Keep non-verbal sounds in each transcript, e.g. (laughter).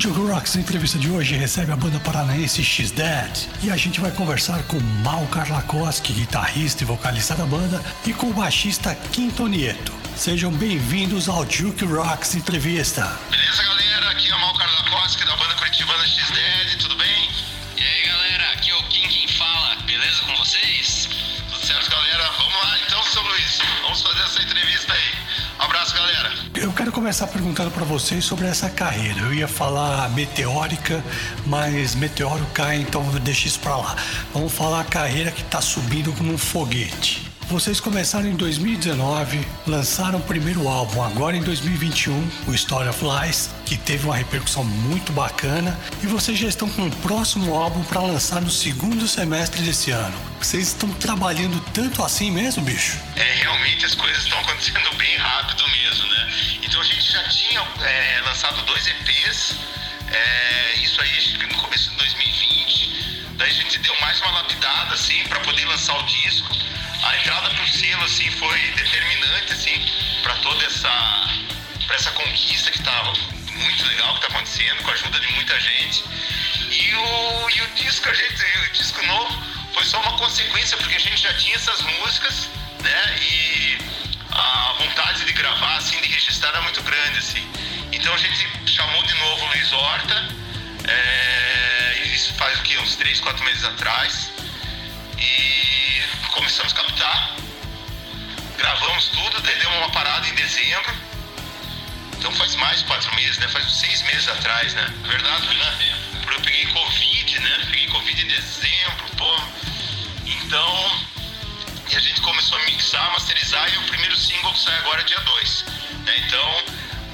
O Jogo Rocks, na entrevista de hoje, recebe a banda paranaense X-Dead e a gente vai conversar com Mal Karlakoski, guitarrista e vocalista da banda, e com o baixista Quinto Nieto. Sejam bem-vindos ao Duke Rocks Entrevista. Beleza, galera? Aqui é o Mal Karlakoski da banda Curitibana X-Dead, tudo bem? E aí, galera? Aqui é o Kim quem fala, beleza com vocês? Tudo certo, galera? Vamos lá então, seu Luiz. Vamos fazer essa entrevista aí. Abraço, galera. Eu quero começar perguntando para vocês sobre essa carreira. Eu ia falar meteórica, mas meteoro cai, então deixa isso para lá. Vamos falar a carreira que está subindo como um foguete. Vocês começaram em 2019, lançaram o primeiro álbum agora em 2021, o Story of Lies, que teve uma repercussão muito bacana, e vocês já estão com o próximo álbum para lançar no segundo semestre desse ano. Vocês estão trabalhando tanto assim mesmo, bicho? É, realmente as coisas estão acontecendo bem rápido mesmo, né? Então a gente já tinha é, lançado dois EPs, é, isso aí no começo de 2020. Daí a gente deu mais uma lapidada assim para poder lançar o disco a entrada pro selo assim foi determinante assim para toda essa para essa conquista que tá muito legal que tá acontecendo com a ajuda de muita gente. E o, e o disco a gente o disco novo foi só uma consequência porque a gente já tinha essas músicas né e a vontade de gravar assim de registrar era muito grande assim. Então a gente chamou de novo o Luiz Horta é, isso faz o que uns três quatro meses atrás. E começamos a captar, gravamos tudo, deu uma parada em dezembro. Então faz mais de quatro meses, né? Faz seis meses atrás, né? Verdade, né? Porque eu peguei Covid, né? Peguei Covid em dezembro, pô. Então, e a gente começou a mixar, masterizar e o primeiro single que sai agora é dia 2. Né? Então,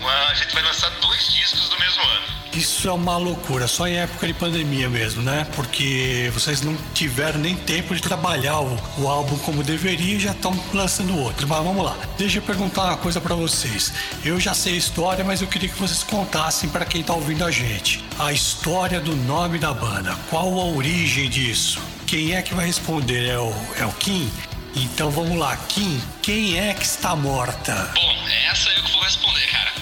a gente vai lançar dois discos do mesmo ano. Isso é uma loucura, só em época de pandemia mesmo, né? Porque vocês não tiveram nem tempo de trabalhar o, o álbum como deveria e já estão lançando outro. Mas vamos lá, deixa eu perguntar uma coisa para vocês. Eu já sei a história, mas eu queria que vocês contassem para quem tá ouvindo a gente. A história do nome da banda, qual a origem disso? Quem é que vai responder? É o, é o Kim? Então vamos lá, Kim, quem é que está morta? Bom, essa eu que vou responder, cara.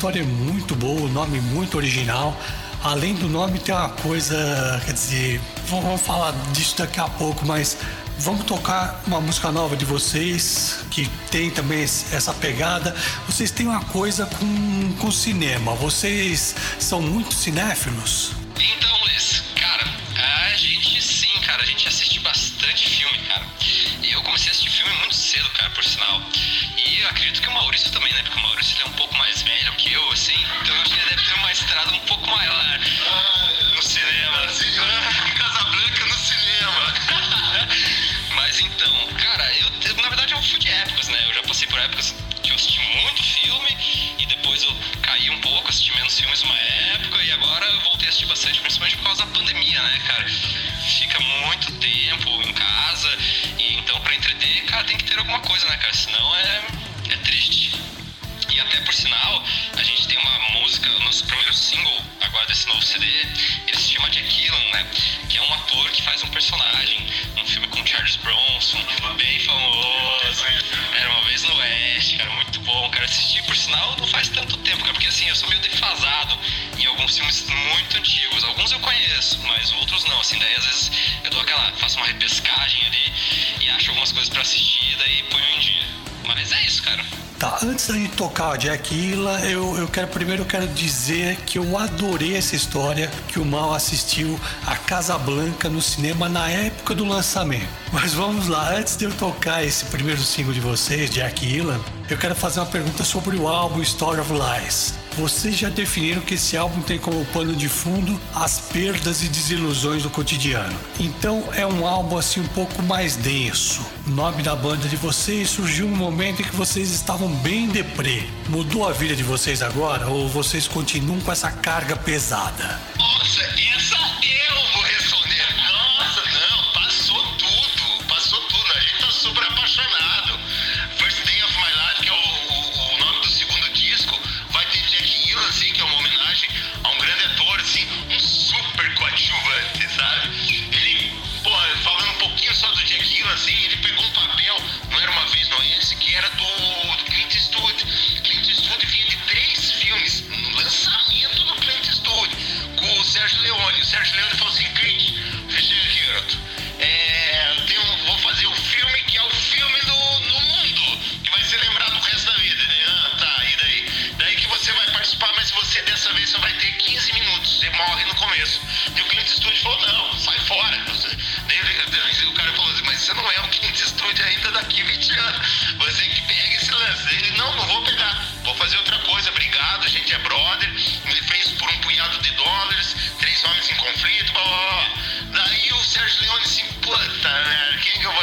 História é muito boa, o nome muito original. Além do nome, tem uma coisa, quer dizer, vamos falar disso daqui a pouco, mas vamos tocar uma música nova de vocês que tem também essa pegada. Vocês têm uma coisa com, com cinema, vocês são muito cinéfilos? Então, Luiz, cara, a gente sim, cara, a gente assiste bastante filme, cara. Eu comecei a assistir filme muito cedo, cara, por sinal. E eu acredito que o Maurício também, né? Porque o Maurício ele é um pouco mais velho que eu, assim. Então eu acho que ele deve ter uma estrada um pouco maior no cinema. Em (laughs) Casablanca no cinema. (laughs) Mas então, cara, eu, na verdade eu fui de épocas, né? Eu já passei por épocas que eu assisti muito filme e depois eu caí um pouco, assisti menos filmes uma época e agora eu voltei a assistir bastante, principalmente por causa da pandemia, né, cara? Fica muito tempo em casa e então pra entreter, cara, tem que ter alguma coisa, né, cara? Senão é, é triste. E até por sinal, a gente tem uma música, nosso primeiro single agora desse novo CD, ele se chama Jack Gyllenhaal, né? Que é um ator que faz um personagem num filme com Charles Bronson, bem famoso. Era uma vez no Oeste, cara, muito bom, cara. Assisti, por sinal, não faz tanto tempo, cara, porque assim, eu sou meio defasado em alguns filmes muito antigos. Alguns eu conheço, mas outros não, assim, daí às vezes eu dou aquela, faço uma repescagem ali e acho algumas coisas pra assistir, daí ponho em. Mas é isso, cara. Tá, antes gente tocar o Jack Illa, eu, eu quero primeiro eu quero dizer que eu adorei essa história que o Mal assistiu a Casa Blanca no cinema na época do lançamento. (laughs) Mas vamos lá, antes de eu tocar esse primeiro single de vocês, Jack Illa, eu quero fazer uma pergunta sobre o álbum Story of Lies. Vocês já definiram que esse álbum tem como pano de fundo as perdas e desilusões do cotidiano. Então é um álbum assim um pouco mais denso. O nome da banda de vocês surgiu no momento em que vocês estavam bem deprê. Mudou a vida de vocês agora ou vocês continuam com essa carga pesada? Nossa,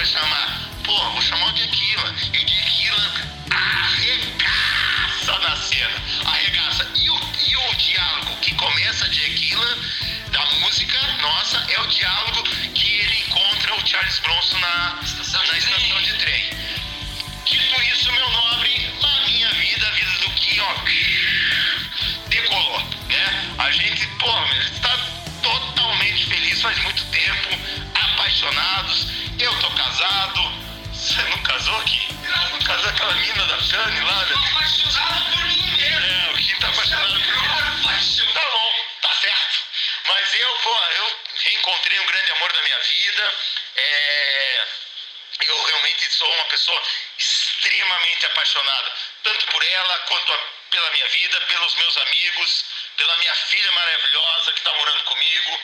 chamar? Pô, vou chamar o Gillan. E o Gillan arregaça na cena, arregaça. E o, e o diálogo que começa Jack Gillan da música nossa é o diálogo que ele encontra o Charles Bronson na Estação de na trem. estação de trem. Dito isso, meu nobre, a minha vida, a vida do Kim, ó, decolou, né? A gente, pô, meu, está totalmente feliz faz muito tempo, apaixonados. Eu tô casado. Você não casou, Kim? Não casou aquela mina da Shane lá, né? apaixonado por mim mesmo. É, o Kim tá apaixonado por mim. Tá bom, tá certo. Mas eu, pô, eu reencontrei um grande amor da minha vida. É, eu realmente sou uma pessoa extremamente apaixonada, tanto por ela quanto a- pela minha vida, pelos meus amigos, pela minha filha maravilhosa que está morando comigo.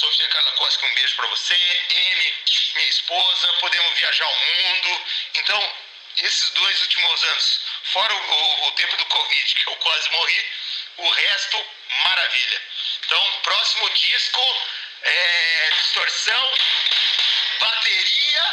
Sofia Carla Costa, um beijo para você. Amy, minha esposa, podemos viajar ao mundo. Então, esses dois últimos anos, fora o, o- o tempo do Covid, que eu quase morri, o resto, maravilha. Então, próximo disco, é, distorção, bateria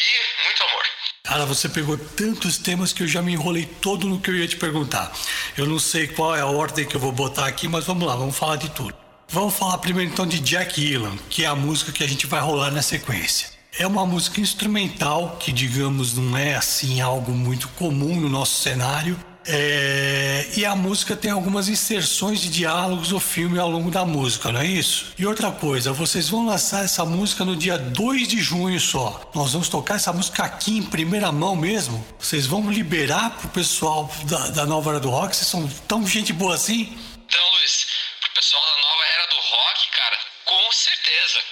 e muito amor. Cara, você pegou tantos temas que eu já me enrolei todo no que eu ia te perguntar. Eu não sei qual é a ordem que eu vou botar aqui, mas vamos lá, vamos falar de tudo. Vamos falar primeiro então de Jack Gillan, que é a música que a gente vai rolar na sequência. É uma música instrumental que, digamos, não é assim algo muito comum no nosso cenário. É, E a música tem algumas inserções de diálogos do filme ao longo da música, não é isso? E outra coisa, vocês vão lançar essa música no dia 2 de junho só. Nós vamos tocar essa música aqui em primeira mão mesmo. Vocês vão liberar pro pessoal da, da Nova Era do Rock? Vocês são tão gente boa assim? Então, Luiz, pro pessoal da nova era do rock, cara, com certeza.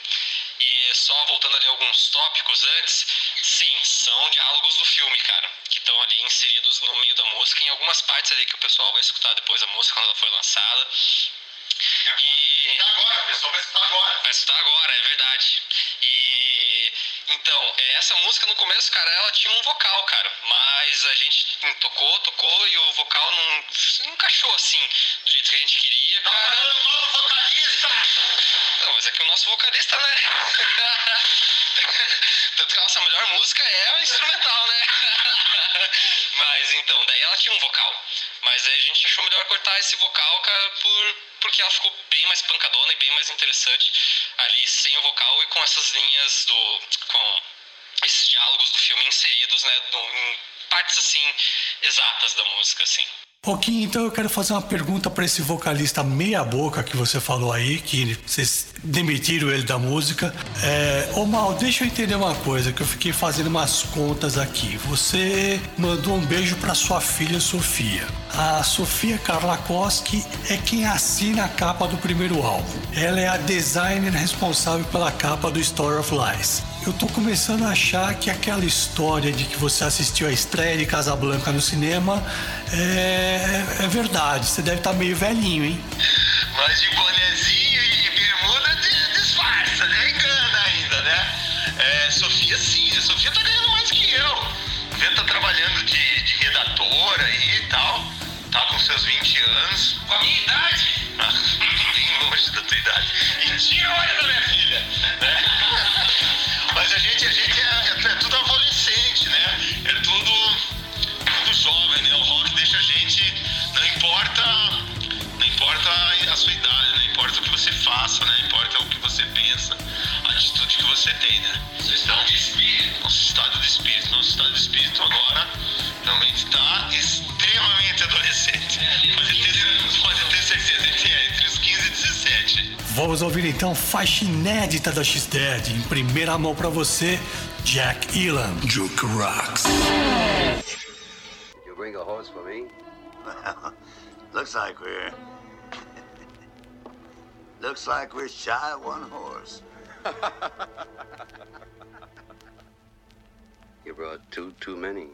E só voltando ali alguns tópicos antes, sim, são diálogos do filme, cara, que estão ali inseridos no meio da música, em algumas partes ali que o pessoal vai escutar depois da música quando ela foi lançada. E agora, o pessoal vai escutar agora. Vai escutar agora, é verdade. E então, é, essa música no começo, cara, ela tinha um vocal, cara. Mas a gente tocou, tocou e o vocal não, não encaixou assim do jeito que a gente queria, Tá cara. falando mal do vocalista! Não, mas é que o nosso vocalista, né? (laughs) Tanto que a nossa melhor música é a instrumental, né? (laughs) mas então, daí ela tinha um vocal. Mas aí a gente achou melhor cortar esse vocal, cara, por, porque ela ficou bem mais pancadona e bem mais interessante ali sem o vocal e com essas linhas do. com esses diálogos do filme inseridos, né? em partes assim exatas da música, assim. Pouquinho, então eu quero fazer uma pergunta para esse vocalista meia boca que você falou aí, que vocês demitiram ele da música. É, ô Mal, deixa eu entender uma coisa, que eu fiquei fazendo umas contas aqui. Você mandou um beijo para sua filha Sofia. A Sofia Karlakoski é quem assina a capa do primeiro álbum. Ela é a designer responsável pela capa do Story of Lies. Eu tô começando a achar que aquela história de que você assistiu a estreia de Casablanca no cinema é, é verdade. Você deve estar meio velhinho, hein? Mas de bonezinho e bermuda di- disfarça, né? Engana ainda, né? É, Sofia sim, a Sofia tá ganhando mais que eu. O Vento tá trabalhando de, de redator aí e tal. Tá com seus 20 anos. Com a minha idade? (laughs) Bem longe da tua idade. E tira a olha da minha filha. né? (laughs) Mas a gente, a gente é, é tudo adolescente, né? É tudo, tudo jovem, né? O rock deixa a gente. Não importa. Não importa a sua idade, não importa o que você faça, né? Não importa o que você pensa, a atitude que você tem, né? Seu estado de espírito. Nosso estado de espírito. Vamos ouvir então faixa inédita da X-Dead. Em primeira mão pra você, Jack Elam, Juke Rocks. You bring a horse for me? (laughs) Looks like we're. (laughs) Looks like we're shy of one horse. (laughs) You brought two too many.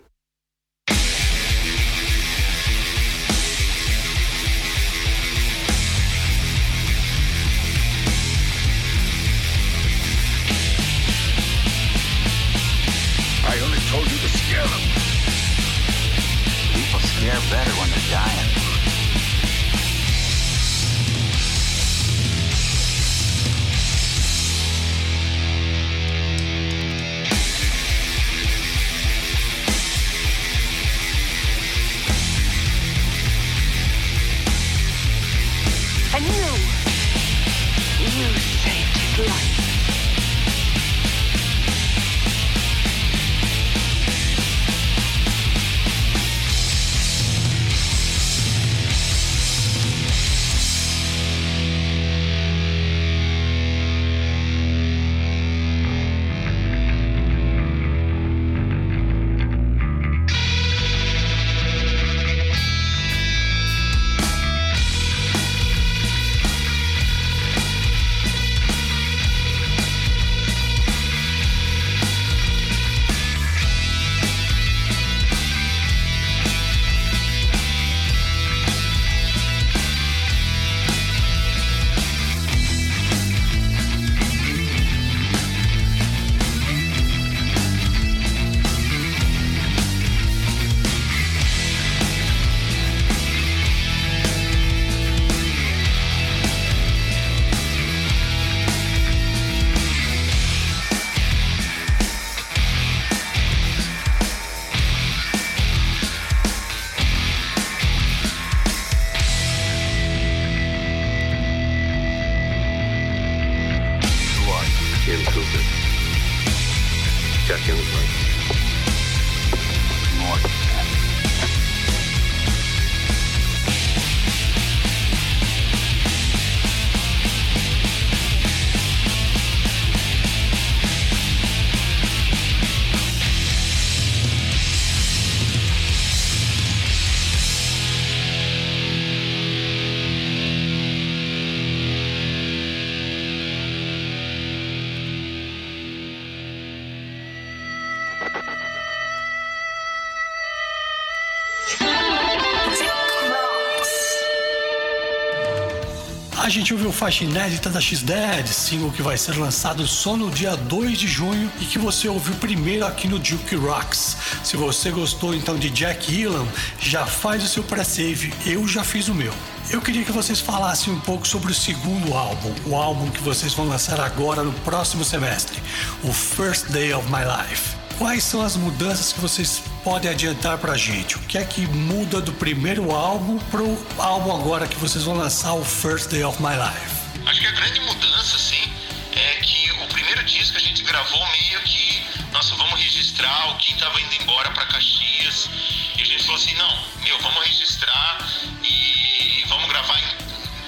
Gente ouviu faixa inédita da X-Dead, single que vai ser lançado só no dia 2 de junho e que você ouviu primeiro aqui no Duke Rocks. Se você gostou então de Jack Elam, já faz o seu pré-save, eu já fiz o meu. Eu queria que vocês falassem um pouco sobre o segundo álbum, o álbum que vocês vão lançar agora no próximo semestre, o First Day of My Life. Quais são as mudanças que vocês podem adiantar pra gente? O que é que muda do primeiro álbum pro álbum agora que vocês vão lançar, o First Day of My Life? Acho que a grande mudança, assim, é que o primeiro disco a gente gravou meio que, nossa, vamos registrar, o Kim tava indo embora pra Caxias, e a gente falou assim, não, meu, vamos registrar e vamos gravar,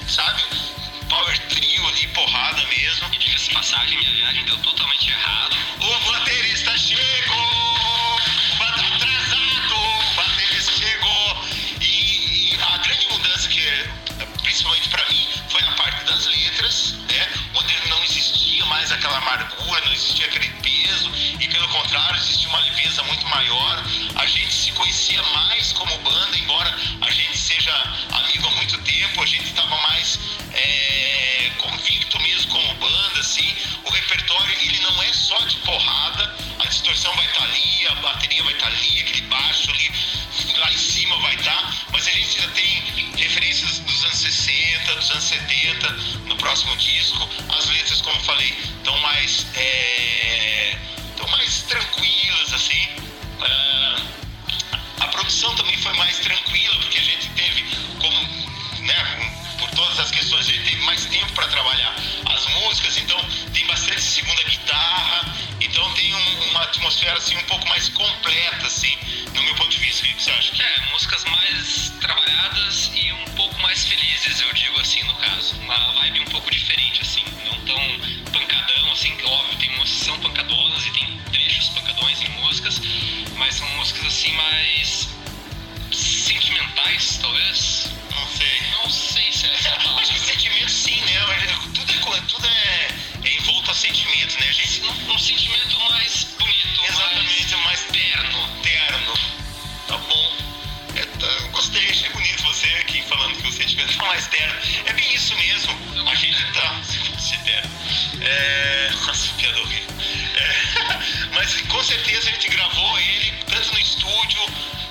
sabe, power trio ali, porrada mesmo. E diga-se passagem, minha viagem deu totalmente errado. O baterista chegou! Como eu falei, estão mais, é, mais tranquilas, assim. Ah, a produção também foi mais tranquila, porque a gente teve, como, né, por todas as questões, a gente teve mais tempo para trabalhar as músicas, então tem bastante segunda guitarra, então tem um- uma atmosfera assim um pouco mais completa, assim, no meu ponto de vista. O que você acha? É, músicas mais trabalhadas e um mais felizes, eu digo assim, no caso. Uma vibe um pouco diferente, assim, não tão pancadão, assim, óbvio, tem músicas que são pancadonas e tem trechos pancadões em músicas, mas são músicas assim mais sentimentais, talvez. Não sei. Não sei se é essa a palavra. Sentimento sim, né? Tudo é, tudo é, é envolto a sentimento, né? A gente Um, um sentimento mais bonito, Exatamente, mais terno. terno. Tá bom. É, tá- gostei, achei bonito você aqui falando que sentimento tá mais terno. É bem isso mesmo. A gente tá. Se terno. É. Nossa, piada horrível. É, (laughs) mas com certeza a gente gravou ele tanto no estúdio.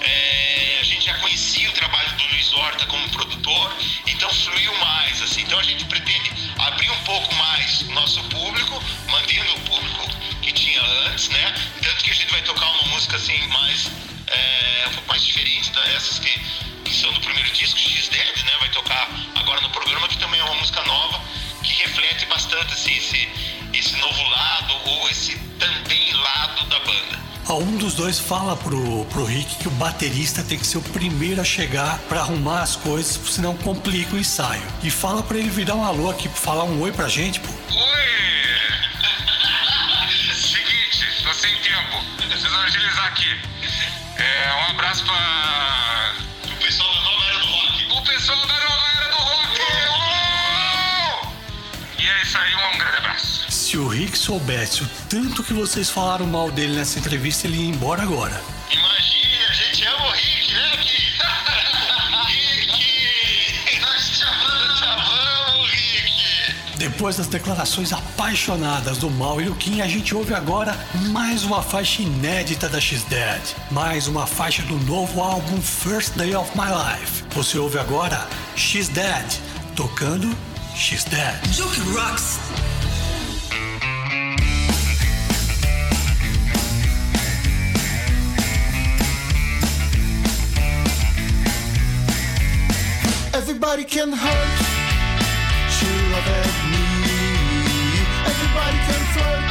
é, a gente já conhecia o trabalho do Luiz Horta como produtor, então fluiu mais, assim. Então a gente pretende abrir um pouco mais o nosso público, mantendo o público que tinha antes, né? Tanto que a gente vai tocar uma música assim mais é, um pouco mais diferente dessas assim, esse, esse novo lado ou esse também lado da banda. Ah, Um dos dois fala pro, pro Rick que o baterista tem que ser o primeiro a chegar pra arrumar as coisas, senão complica o ensaio. E fala pra ele virar um alô aqui, falar um oi pra gente, pô. Oi! (laughs) Seguinte, tô sem tempo. Preciso agilizar aqui. É, um abraço pra. Se o Rick soubesse o tanto que vocês falaram mal dele nessa entrevista, ele ia embora agora. Imagine, a gente ama o Rick, né, Rick? (laughs) Rick! Nós te amamos! Te amamos, Rick! Depois das declarações apaixonadas do Mal e Luquinha, a gente ouve agora mais uma faixa inédita da X-Dead. Mais uma faixa do novo álbum First Day of My Life. Você ouve agora X-Dead, tocando X-Dead. Joke rocks. Everybody can hurt. She love at me. Everybody can flirt.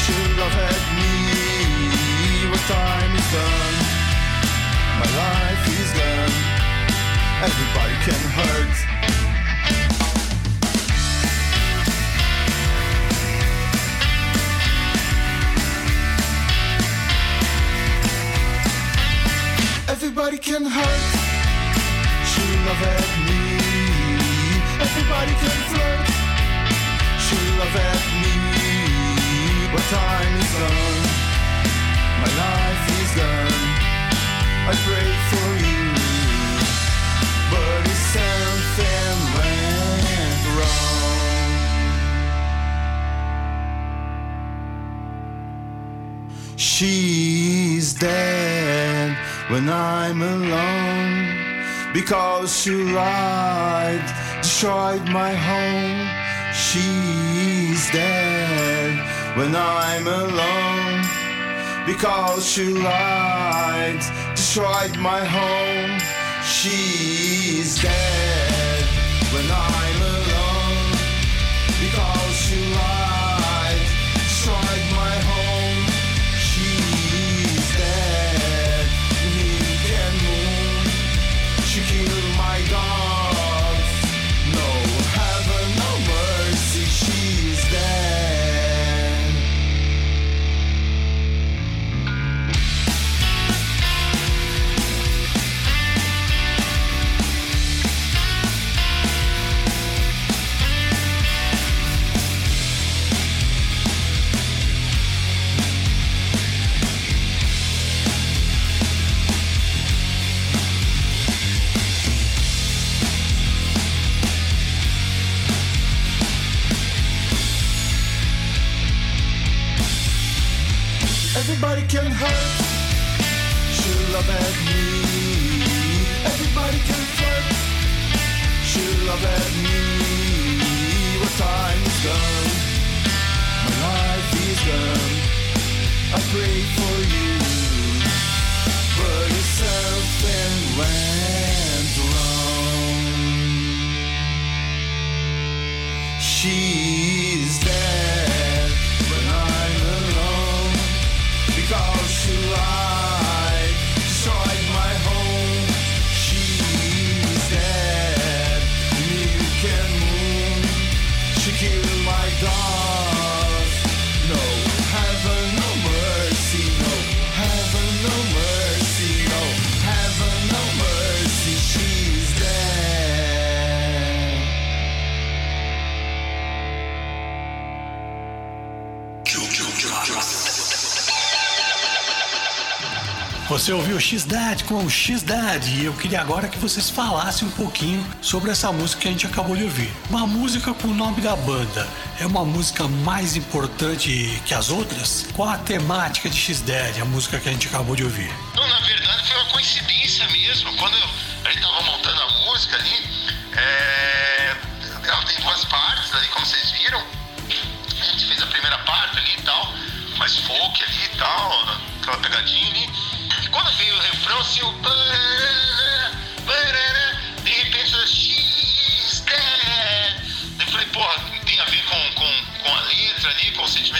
She love at me. What time is done? My life is done. Everybody can hurt. Everybody can hurt. Love at me. Everybody can flirt. She love at me. What time is done? My life is done. I pray for you, but if something went wrong. She's dead when I'm alone because she lied, destroyed my home. She's dead when I'm alone because she lied, destroyed my home. She's dead when I'm because you are. Você ouviu X-Dad com X-Dad e eu queria agora que vocês falassem um pouquinho sobre essa música que a gente acabou de ouvir. Uma música com o nome da banda. É uma música mais importante que as outras? Qual a temática de X-Dad, a música que a gente acabou de ouvir? Não, na verdade foi uma coincidência mesmo. Quando a gente tava montando a música ali, é, ela tem duas partes ali, como vocês viram. A gente fez a primeira parte ali e tal, mais folk ali e tal, aquela pegadinha ali.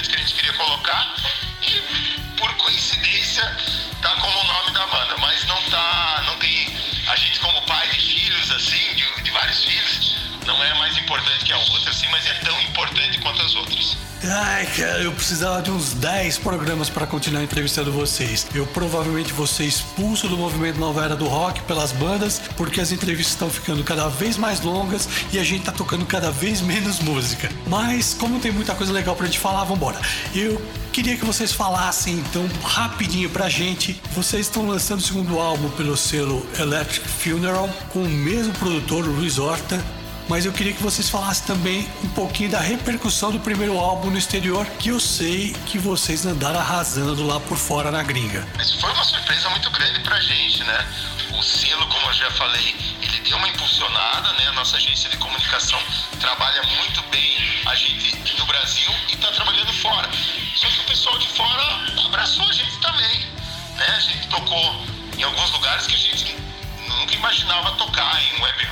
Que a gente queria colocar. E por coincidência tá como o nome da banda, mas não tá. Não tem. A gente como pai de filhos, assim, de, de vários filhos, não é mais importante que a outra, assim, mas é tão importante quanto as outras. Ai, cara, eu precisava de uns 10 programas para continuar entrevistando vocês. Eu provavelmente vou ser expulso do movimento Nova Era do Rock pelas bandas, porque as entrevistas estão ficando cada vez mais longas e a gente tá tocando cada vez menos música. Mas, como tem muita coisa legal pra gente falar, vambora. Eu queria que vocês falassem então rapidinho pra gente. Vocês estão lançando o segundo álbum pelo selo Electric Funeral com o mesmo produtor, Luiz Horta mas eu queria que vocês falassem também um pouquinho da repercussão do primeiro álbum no exterior, que eu sei que vocês andaram arrasando lá por fora na gringa. Mas foi uma surpresa muito grande pra gente, né? O selo, como eu já falei, ele deu uma impulsionada, né? A nossa agência de comunicação trabalha muito bem a gente no Brasil e tá trabalhando fora. Só que o pessoal de fora abraçou a gente também, né? A gente tocou em alguns lugares que a gente nunca imaginava tocar, em web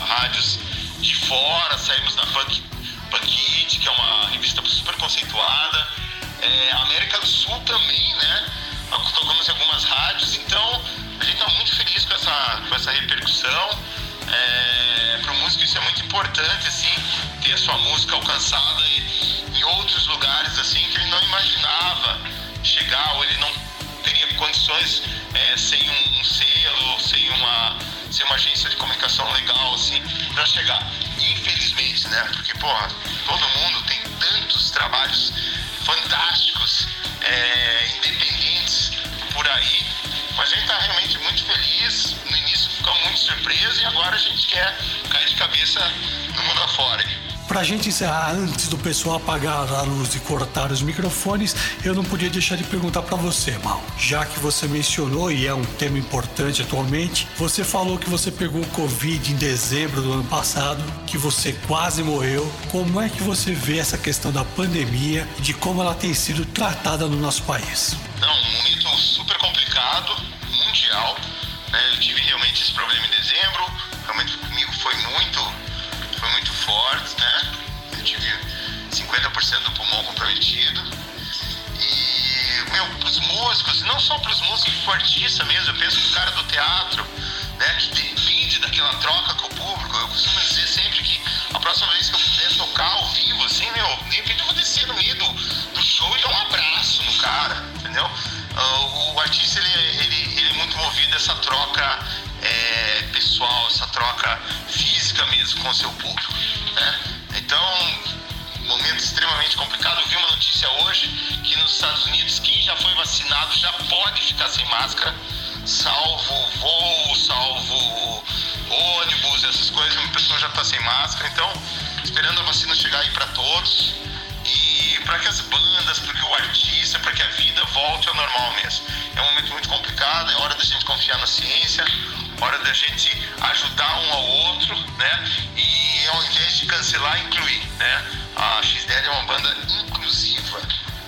rádios de fora, saímos na Punk, Punk It, que é uma revista super conceituada. É, América do Sul também, né? Tocamos em algumas rádios, então a gente está muito feliz com essa, com essa repercussão. É, Para o músico isso é muito importante, assim, ter a sua música alcançada em, em outros lugares, assim, que ele não imaginava chegar, ou ele não teria condições é, sem um selo, sem uma, sem uma agência de comunicação legal, assim, para chegar. Infelizmente, né? Porque, porra, todo mundo tem tantos trabalhos fantásticos, é, independentes por aí. Mas a gente tá realmente muito feliz. No início ficou muito surpreso e agora a gente quer cair de cabeça no mundo afora. Pra gente encerrar, antes do pessoal apagar a luz e cortar os microfones, eu não podia deixar de perguntar pra você, Mal. Já que você mencionou, e é um tema importante atualmente, você falou que você pegou Covid em dezembro do ano passado, que você quase morreu. Como é que você vê essa questão da pandemia e de como ela tem sido tratada no nosso país? Não, um momento super complicado, mundial. Né? Eu tive realmente esse problema em dezembro. Realmente comigo foi muito, foi muito forte, né? Eu tive 50% do pulmão comprometido. E, meu, pros músicos, não só pros músicos, pro artista mesmo, eu penso no cara do teatro, né? Que depende daquela troca com o público. Eu costumo dizer sempre que a próxima vez que eu puder tocar ao vivo, assim, meu, de repente eu vou descer no meio do, do show e dar um abraço no cara, entendeu? Uh, o artista, ele, ele, ele é muito movido essa troca é, pessoal, essa troca física mesmo com o seu público, né? Então, momento extremamente complicado. Eu vi uma notícia hoje que nos Estados Unidos quem já foi vacinado já pode ficar sem máscara, salvo voo, salvo ônibus, essas coisas, a pessoa já está sem máscara. Então, esperando a vacina chegar aí para todos e para que as bandas, para que o artista, para que a vida volte ao normal mesmo. É um momento muito complicado, é hora da gente confiar na ciência. Hora da gente ajudar um ao outro, né? E ao invés de cancelar, incluir, né? A X-Dead é uma banda inclusiva,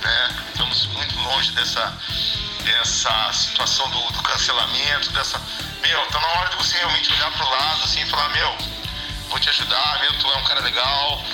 né? Estamos muito longe dessa, dessa situação do, do cancelamento, dessa... Meu, tá na hora de você realmente olhar pro lado, assim, e falar, meu, vou te ajudar, meu, tu é um cara legal,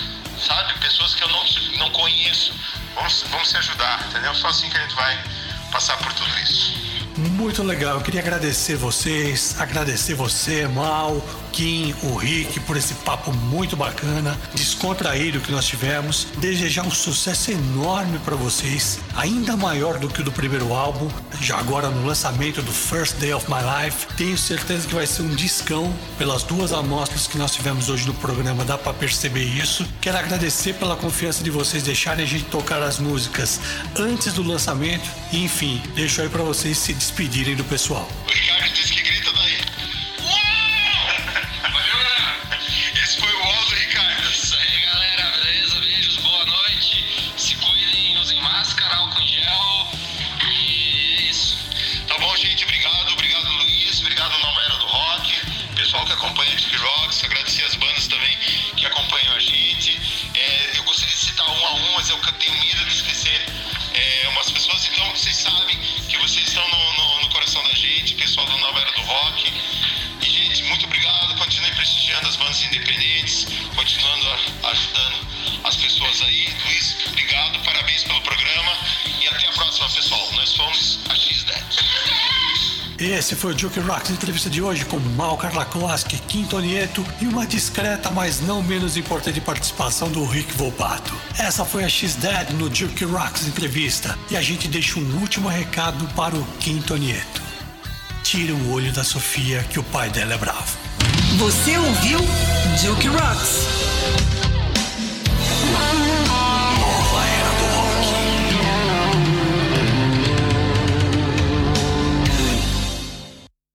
sabe? Pessoas que eu não, não conheço, vamos, vamos se ajudar, entendeu? Só assim que a gente vai passar por tudo isso. Muito legal, eu queria agradecer vocês, agradecer você, Mal, Kim, o Rick, por esse papo muito bacana, descontraído que nós tivemos. Desejar um sucesso enorme para vocês, ainda maior do que o do primeiro álbum, já agora no lançamento do First Day of My Life. Tenho certeza que vai ser um discão pelas duas amostras que nós tivemos hoje no programa, dá para perceber isso. Quero agradecer pela confiança de vocês deixarem a gente tocar as músicas antes do lançamento e enfim, deixo aí para vocês se despedirem do pessoal. O disse que Muito obrigado. Continue prestigiando as bandas independentes, continuando ajudando as pessoas aí. Luiz, obrigado, parabéns pelo programa. E até a próxima, pessoal. Nós fomos a X10. Esse foi o Joke Rocks entrevista de hoje com Mal Karlakoski, Kim Tonieto e uma discreta, mas não menos importante participação do Rick Volpato. Essa foi a X-Dead no Joke Rocks entrevista e a gente deixa um último recado para o Kim Tonieto. Tira o olho da Sofia que o pai dela é bravo. Você ouviu Juke Rocks.